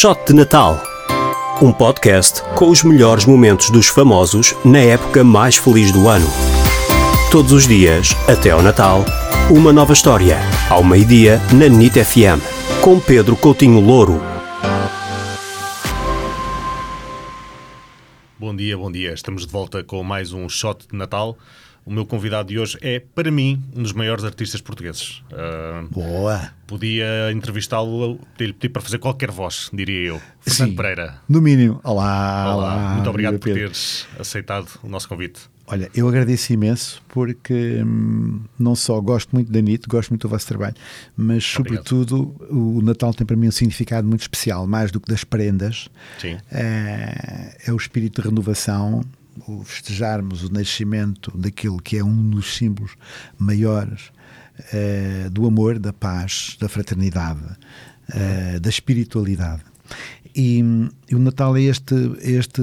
Shot de Natal. Um podcast com os melhores momentos dos famosos na época mais feliz do ano. Todos os dias, até ao Natal, uma nova história. Ao meio-dia, na NIT FM. Com Pedro Coutinho Louro. Bom dia, bom dia. Estamos de volta com mais um Shot de Natal. O meu convidado de hoje é, para mim, um dos maiores artistas portugueses. Uh, Boa! Podia entrevistá-lo, pedir-lhe pedir para fazer qualquer voz, diria eu. Fernando Sim. Pereira. No mínimo. Olá, Olá, olá. muito obrigado por teres aceitado o nosso convite. Olha, eu agradeço imenso porque hum, não só gosto muito da NIT, gosto muito do vosso trabalho, mas Obrigado. sobretudo o Natal tem para mim um significado muito especial, mais do que das prendas. Sim. É, é o espírito de renovação, o festejarmos o nascimento daquilo que é um dos símbolos maiores eh, do amor, da paz, da fraternidade, eh, da espiritualidade. E, e o Natal é este, este,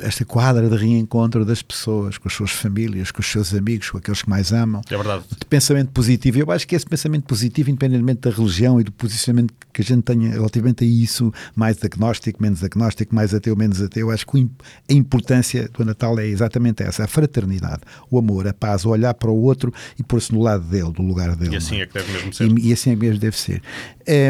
esta quadra de reencontro das pessoas, com as suas famílias, com os seus amigos, com aqueles que mais amam É verdade. de pensamento positivo. Eu acho que esse pensamento positivo, independentemente da religião e do posicionamento que a gente tenha relativamente a isso, mais agnóstico, menos agnóstico, mais ateu, menos ateu, acho que a importância do Natal é exatamente essa: a fraternidade, o amor, a paz, o olhar para o outro e pôr-se no lado dele, do lugar dele. E assim não é que deve mesmo ser. e, e assim é que mesmo deve ser.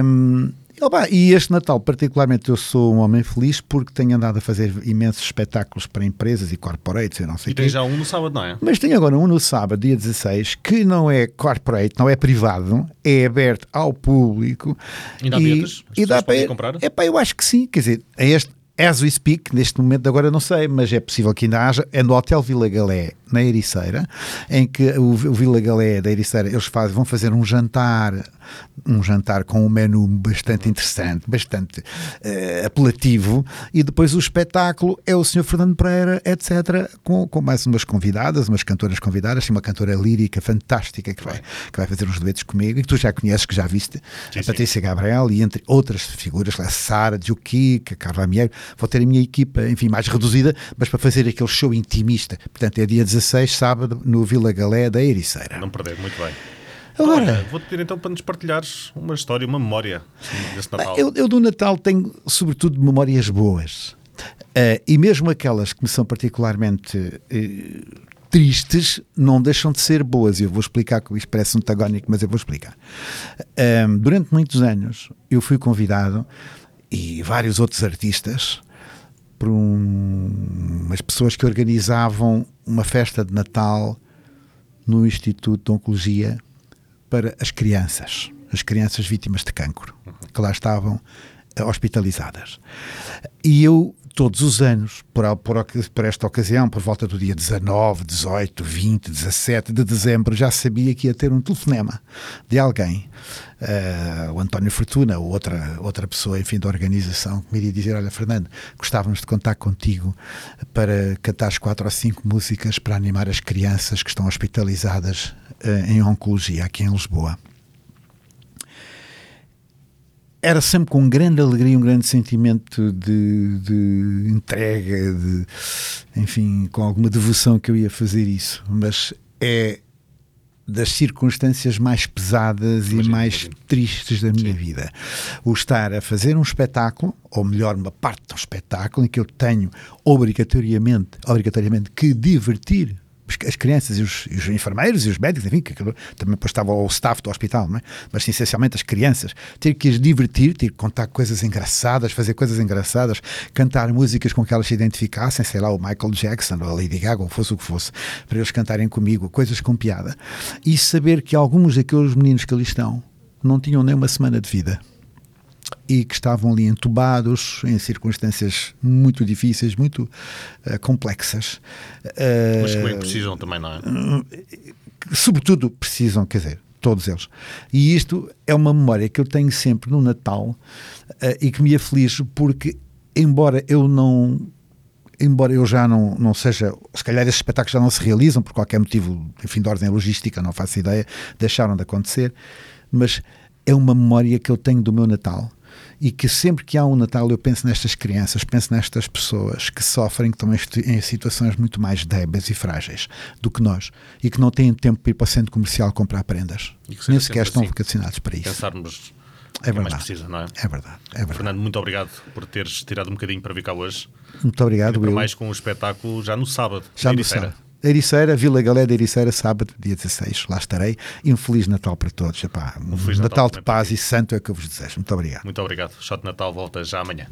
Hum, opa, e este Natal, particularmente, eu sou um homem feliz porque tenho andado a fazer imensos espetáculos para empresas e corporates e não sei E quê. tens já um no sábado, não é? Mas tem agora um no sábado, dia 16, que não é corporate, não é privado, é aberto ao público. Ainda há bilhetes? As E dá para comprar? É pá, eu acho que sim. Quer dizer, é este, as we speak, neste momento agora não sei, mas é possível que ainda haja. É no Hotel Vila Galé, na Ericeira, em que o, o Vila Galé da Ericeira, eles fazem, vão fazer um jantar, um jantar com um menu bastante interessante, bastante eh, apelativo, e depois o espetáculo é o Sr. Fernando Pereira, etc., com, com mais umas convidadas, umas cantoras convidadas, uma cantora lírica fantástica que vai, que vai fazer uns duetos comigo, e que tu já conheces, que já viste, Sim, a. Patrícia Gabriel, e entre outras figuras, a Sara, Juquica, Carla Miero, vou ter a minha equipa, enfim, mais reduzida, mas para fazer aquele show intimista. Portanto, é dia 16, sábado, no Vila Galé da Ericeira. Não perder, muito bem. Agora, vou-te pedir então para nos partilhares uma história, uma memória desse Natal. Eu, eu do Natal tenho, sobretudo, memórias boas. Eh, e mesmo aquelas que me são particularmente eh, tristes, não deixam de ser boas. Eu vou explicar, que isto parece antagónico, mas eu vou explicar. Eh, durante muitos anos, eu fui convidado, e vários outros artistas, por um- umas pessoas que organizavam uma festa de Natal no Instituto de Oncologia para as crianças, as crianças vítimas de cancro, que lá estavam eh, hospitalizadas. E eu, todos os anos, por, por, por esta ocasião, por volta do dia 19, 18, 20, 17 de dezembro, já sabia que ia ter um telefonema de alguém, eh, o António Fortuna, ou outra, outra pessoa, enfim, da organização, que me iria dizer: Olha, Fernando, gostávamos de contar contigo para cantares quatro ou cinco músicas para animar as crianças que estão hospitalizadas eh, em oncologia aqui em Lisboa. Era sempre com grande alegria, um grande sentimento de, de entrega, de, enfim, com alguma devoção que eu ia fazer isso. Mas é das circunstâncias mais pesadas e Imagino, mais tristes da minha vida. O estar a fazer um espetáculo, ou melhor, uma parte de um espetáculo, em que eu tenho obrigatoriamente, obrigatoriamente que divertir as- as crianças e os, e os enfermeiros e os médicos, enfim, que também depois estava o staff do hospital, não é? mas essencialmente as crianças, ter que as divertir, ter que contar coisas engraçadas, fazer coisas engraçadas, cantar músicas com que elas se identificassem, sei lá, o Michael Jackson ou a Lady Gaga, ou fosse o que fosse, para eles cantarem comigo, coisas com piada, e saber que alguns daqueles meninos que ali estão não tinham nem uma semana de vida e que estavam ali entubados em circunstâncias muito difíceis, muito eh, complexas. Eh, Mas que precisam também, não é? que, sobretudo precisam, quer dizer, todos eles. E isto é uma memória que eu tenho sempre no Natal eh, e que me aflige porque, embora eu não. Embora eu já não, não seja, se calhar esses espetáculos já não se realizam por qualquer motivo, enfim, de ordem logística, não faço ideia, deixaram de acontecer, mas é uma memória que eu tenho do meu Natal e que sempre que há um Natal eu penso nestas crianças, penso nestas pessoas que sofrem, que estão em situ- em situações muito mais débeis e frágeis do que nós e que não têm tempo para ir para o centro comercial comprar prendas. E Nem sequer estão assim. vocacionados para isso. Pensarmos É mais verdade. precisa, não é? É verdade, é verdade. Fernando, muito obrigado por teres tirado um bocadinho para vir cá hoje. Muito obrigado, Will. mais com o espetáculo já no sábado. Já no sábado. Ericeira, Vila Galé de Ericeira, sábado, dia 16. Lá estarei. E um Feliz Natal para todos. Epá, um Feliz Natal, Natal de paz e santo é o que eu vos desejo. Muito obrigado. Muito obrigado. Shot de Natal volta já amanhã.